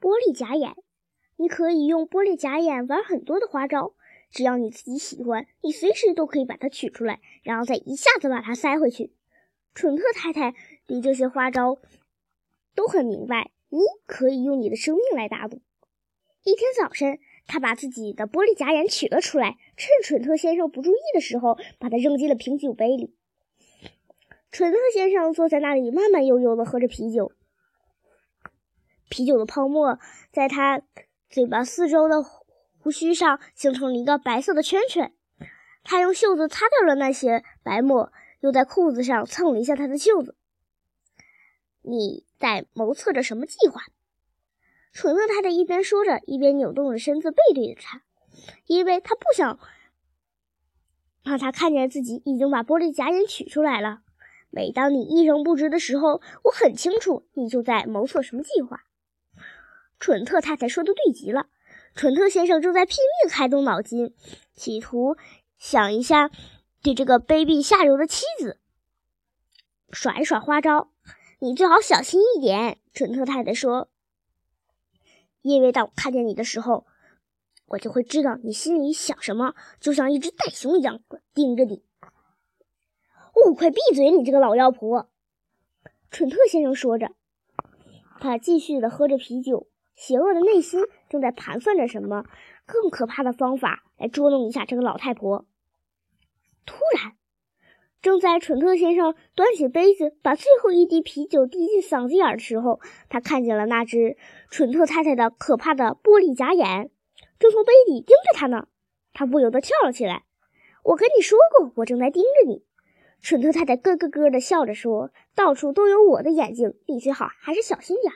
玻璃假眼，你可以用玻璃假眼玩很多的花招，只要你自己喜欢，你随时都可以把它取出来，然后再一下子把它塞回去。蠢特太太对这些花招都很明白，你可以用你的生命来打赌。一天早晨，他把自己的玻璃假眼取了出来，趁蠢特先生不注意的时候，把它扔进了啤酒杯里。蠢特先生坐在那里，慢慢悠悠地喝着啤酒。啤酒的泡沫在他嘴巴四周的胡须上形成了一个白色的圈圈。他用袖子擦掉了那些白沫，又在裤子上蹭了一下他的袖子。你在谋策着什么计划？蠢特太太一边说着，一边扭动着身子背对着他，因为他不想让他看见自己已经把玻璃假眼取出来了。每当你一声不吱的时候，我很清楚你就在谋策什么计划。蠢特太太说的对极了。蠢特先生正在拼命开动脑筋，企图想一下对这个卑鄙下流的妻子耍一耍花招。你最好小心一点，蠢特太太说，因为当我看见你的时候，我就会知道你心里想什么，就像一只袋熊一样盯着你。哦，快闭嘴，你这个老妖婆！蠢特先生说着，他继续的喝着啤酒。邪恶的内心正在盘算着什么更可怕的方法来捉弄一下这个老太婆。突然，正在蠢特先生端起杯子，把最后一滴啤酒滴进嗓子眼的时候，他看见了那只蠢特太太的可怕的玻璃假眼，正从杯底盯着他呢。他不由得跳了起来。“我跟你说过，我正在盯着你。”蠢特太太咯咯咯的笑着说，“到处都有我的眼睛，你最好还是小心点。”